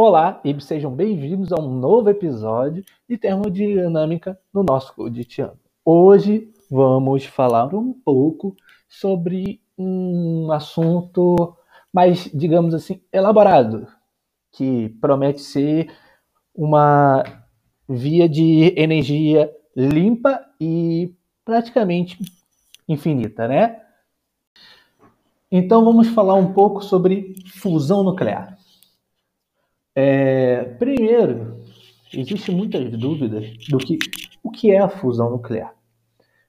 Olá e sejam bem-vindos a um novo episódio de termodinâmica no nosso cotidiano. Hoje vamos falar um pouco sobre um assunto mais, digamos assim, elaborado, que promete ser uma via de energia limpa e praticamente infinita, né? Então vamos falar um pouco sobre fusão nuclear. É, primeiro, existem muitas dúvidas do que o que é a fusão nuclear.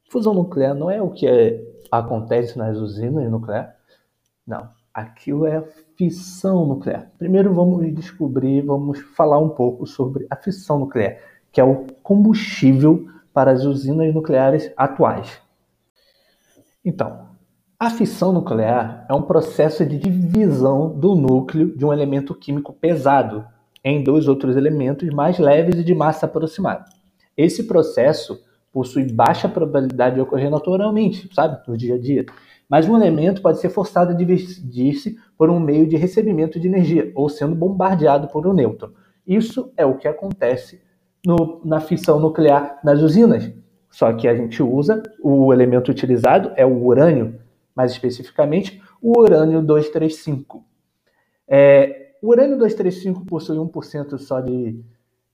Fusão nuclear não é o que é, acontece nas usinas nucleares. Não, aquilo é fissão nuclear. Primeiro vamos descobrir, vamos falar um pouco sobre a fissão nuclear, que é o combustível para as usinas nucleares atuais. Então, a fissão nuclear é um processo de divisão do núcleo de um elemento químico pesado em dois outros elementos mais leves e de massa aproximada. Esse processo possui baixa probabilidade de ocorrer naturalmente, sabe, no dia a dia. Mas um elemento pode ser forçado a dividir-se por um meio de recebimento de energia, ou sendo bombardeado por um nêutron. Isso é o que acontece no, na fissão nuclear nas usinas. Só que a gente usa, o elemento utilizado é o urânio, mais especificamente o urânio 235. É, o urânio 235 possui 1% só de,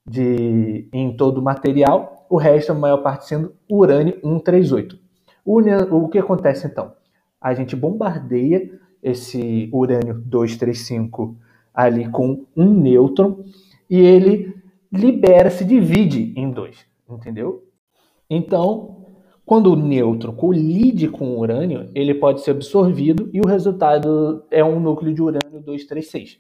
de em todo o material, o resto, a maior parte sendo urânio 138. O, o que acontece então? A gente bombardeia esse urânio 235 ali com um nêutron e ele libera, se divide em dois, entendeu? Então, quando o nêutron colide com o urânio, ele pode ser absorvido e o resultado é um núcleo de urânio 236.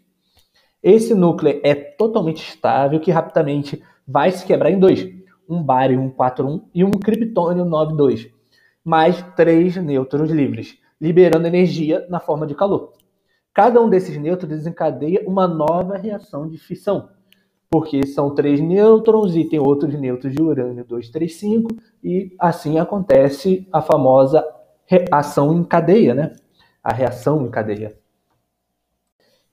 Esse núcleo é totalmente estável que rapidamente vai se quebrar em dois, um bário 141 e um criptônio 92, mais três nêutrons livres, liberando energia na forma de calor. Cada um desses nêutrons desencadeia uma nova reação de fissão, porque são três nêutrons e tem outros nêutrons de urânio 235 e assim acontece a famosa reação em cadeia, né? A reação em cadeia.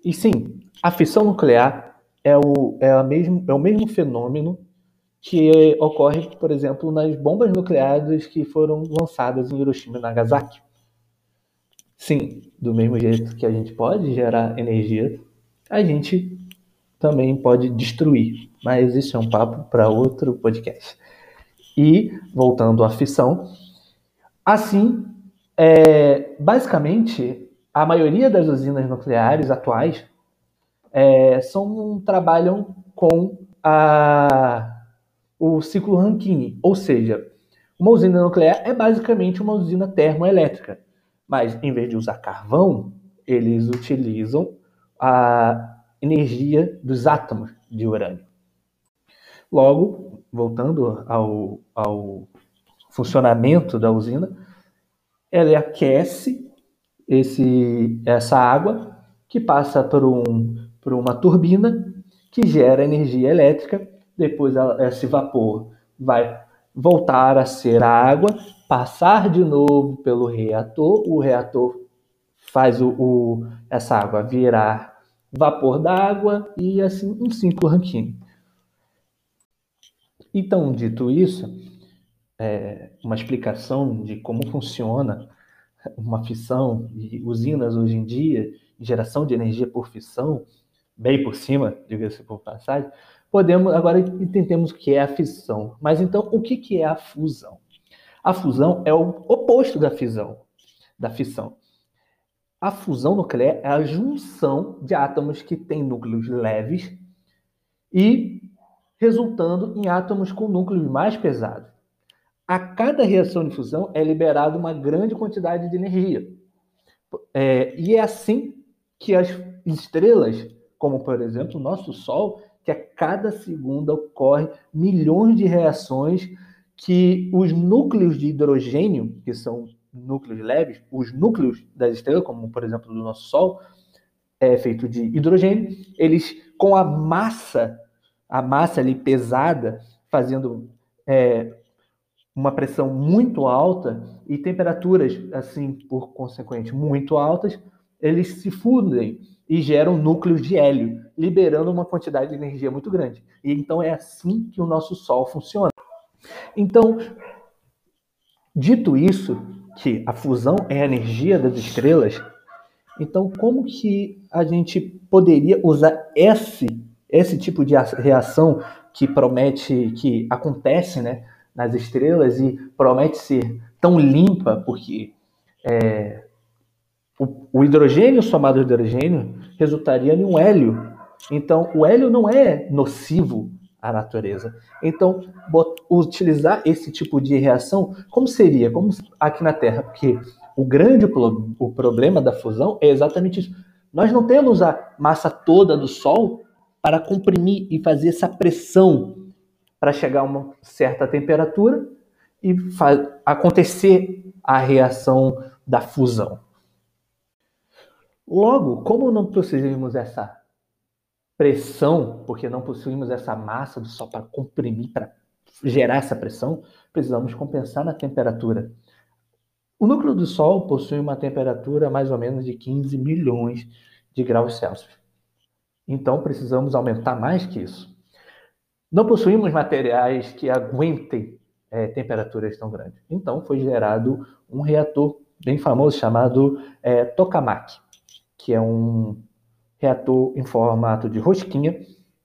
E sim, a fissão nuclear é o, é, a mesmo, é o mesmo fenômeno que ocorre, por exemplo, nas bombas nucleares que foram lançadas em Hiroshima e Nagasaki. Sim, do mesmo jeito que a gente pode gerar energia, a gente também pode destruir. Mas isso é um papo para outro podcast. E, voltando à fissão, assim, é, basicamente, a maioria das usinas nucleares atuais é, são, trabalham com a, o ciclo Rankine, ou seja, uma usina nuclear é basicamente uma usina termoelétrica, mas em vez de usar carvão, eles utilizam a energia dos átomos de urânio. Logo, voltando ao, ao funcionamento da usina, ela aquece esse, essa água que passa por, um, por uma turbina que gera energia elétrica. Depois esse vapor vai voltar a ser água, passar de novo pelo reator, o reator faz o, o essa água virar vapor d'água e assim um ciclo Rankine. Então, dito isso, é, uma explicação de como funciona uma fissão e usinas hoje em dia, geração de energia por fissão, bem por cima, diga-se por passagem, podemos agora entendemos o que é a fissão. Mas então, o que, que é a fusão? A fusão é o oposto da fisão, da fissão. A fusão nuclear é a junção de átomos que têm núcleos leves e resultando em átomos com núcleos mais pesados. A cada reação de fusão é liberada uma grande quantidade de energia. É, e é assim que as estrelas, como por exemplo o nosso Sol, que a cada segundo ocorre milhões de reações que os núcleos de hidrogênio, que são núcleos leves, os núcleos das estrelas, como por exemplo do nosso Sol, é feito de hidrogênio, eles com a massa, a massa ali pesada, fazendo é, uma pressão muito alta e temperaturas assim por consequente muito altas, eles se fundem e geram núcleos de hélio, liberando uma quantidade de energia muito grande. E então é assim que o nosso Sol funciona. Então, dito isso, que a fusão é a energia das estrelas, então como que a gente poderia usar esse esse tipo de reação que promete que acontece, né, nas estrelas e promete ser tão limpa porque é, o, o, hidrogênio somado ao hidrogênio resultaria em um hélio. Então, o hélio não é nocivo à natureza. Então, utilizar esse tipo de reação, como seria? Como aqui na Terra? Porque o grande o problema da fusão é exatamente isso. Nós não temos a massa toda do Sol para comprimir e fazer essa pressão para chegar a uma certa temperatura e acontecer a reação da fusão. Logo, como não possuímos essa pressão, porque não possuímos essa massa do Sol para comprimir, para gerar essa pressão, precisamos compensar na temperatura. O núcleo do Sol possui uma temperatura mais ou menos de 15 milhões de graus Celsius. Então precisamos aumentar mais que isso. Não possuímos materiais que aguentem é, temperaturas tão grandes. Então foi gerado um reator bem famoso chamado é, tokamak, que é um reator em formato de rosquinha,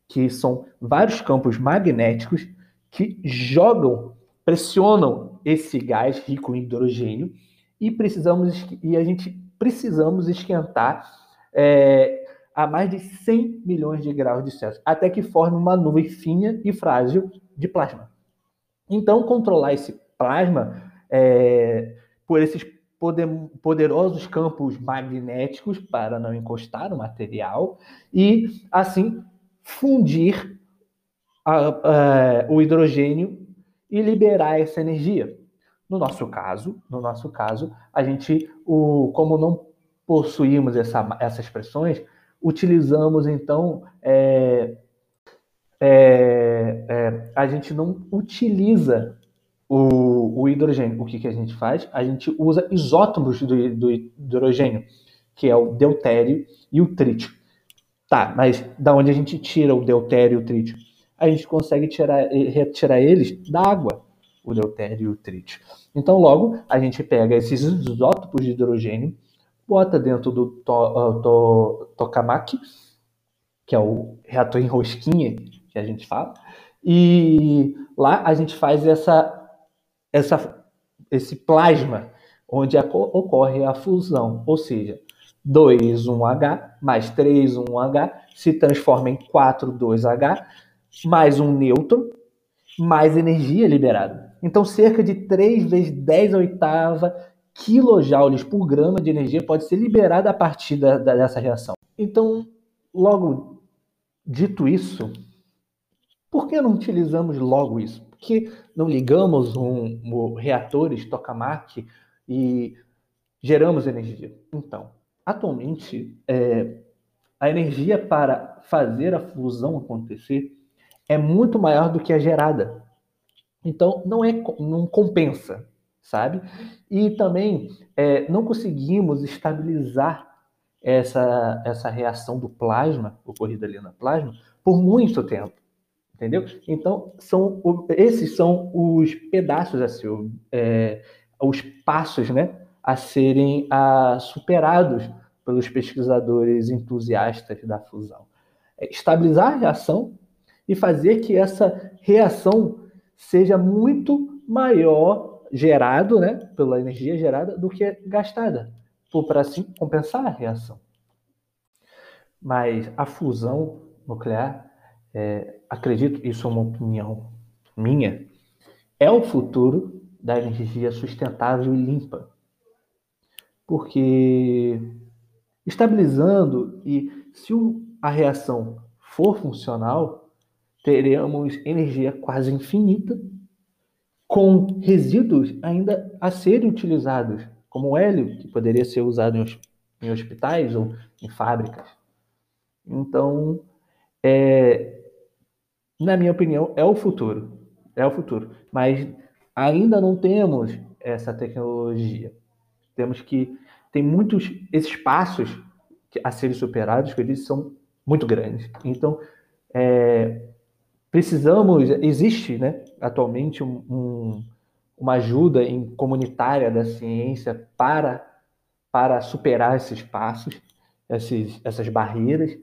que são vários campos magnéticos que jogam, pressionam esse gás rico em hidrogênio e precisamos e a gente precisamos esquentar é, a mais de 100 milhões de graus de Celsius, até que forme uma nuvem fina e frágil de plasma. Então, controlar esse plasma é, por esses poderosos campos magnéticos para não encostar no material e, assim, fundir a, a, o hidrogênio e liberar essa energia. No nosso caso, no nosso caso, a gente, o, como não possuímos essa, essas pressões, utilizamos então é, é, é, a gente não utiliza o, o, hidrogênio. O que, que a gente faz? A gente usa isótopos do, do hidrogênio, que é o deutério e o trítio. Tá, mas da onde a gente tira o deutério e o trítio? A gente consegue tirar, retirar eles da água, o deutério e o trítio. Então, logo, a gente pega esses isótopos de hidrogênio bota dentro do to, to, tokamak, que é o reator em rosquinha que a gente fala, e lá a gente faz essa, essa, esse plasma, onde a, ocorre a fusão, ou seja, 2, 1H mais 3, 1H se transforma em 4, 2H, mais um nêutron, mais energia liberada. Então, cerca de 3 vezes 10 a oitava quilojoules por grama de energia pode ser liberada a partir da, da, dessa reação. Então, logo dito isso, por que não utilizamos logo isso? Que não ligamos um, um reatores tokamak e geramos energia? Então, atualmente, é, a energia para fazer a fusão acontecer é muito maior do que a gerada. Então, não, é, não compensa sabe? E também é, não conseguimos estabilizar essa, essa reação do plasma, ocorrida ali na plasma, por muito tempo, entendeu? Então, são, esses são os pedaços a ser, é, os passos, né, a serem a, superados pelos pesquisadores entusiastas da fusão. É estabilizar a reação e fazer que essa reação seja muito maior gerado, né, pela energia gerada, do que gastada, para assim compensar a reação. Mas a fusão nuclear, é, acredito, isso é uma opinião minha, é o futuro da energia sustentável e limpa. Porque estabilizando e se a reação for funcional, teremos energia quase infinita com resíduos ainda a serem utilizados, como o hélio, que poderia ser usado em, hospitais ou em fábricas. Então, é, na minha opinião, é o futuro. É o futuro. Mas ainda não temos essa tecnologia. Temos que. Tem muitos espaços a serem superados, que eles são muito grandes. Então, é, precisamos, existe né, atualmente um, um, uma ajuda em comunitária da ciência para, para superar esses passos, esses, essas barreiras,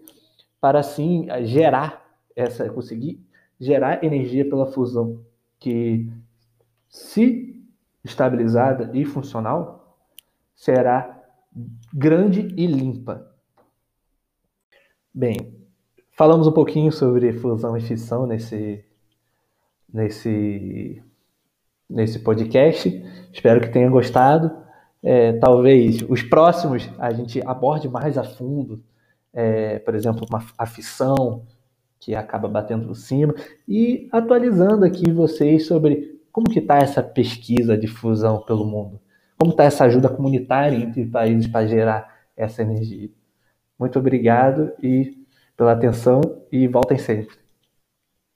para assim gerar essa, conseguir gerar energia pela fusão, que se estabilizada e funcional, será grande e limpa. Bem, falamos um pouquinho sobre fusão e fissão nesse, nesse, nesse podcast. Espero que tenha gostado. É, talvez os próximos a gente aborde mais a fundo, é, por exemplo, uma, a fissão, que acaba batendo por cima, e atualizando aqui vocês sobre como que está essa pesquisa de fusão pelo mundo. Como está essa ajuda comunitária entre países para gerar essa energia? Muito obrigado e pela atenção e voltem sempre.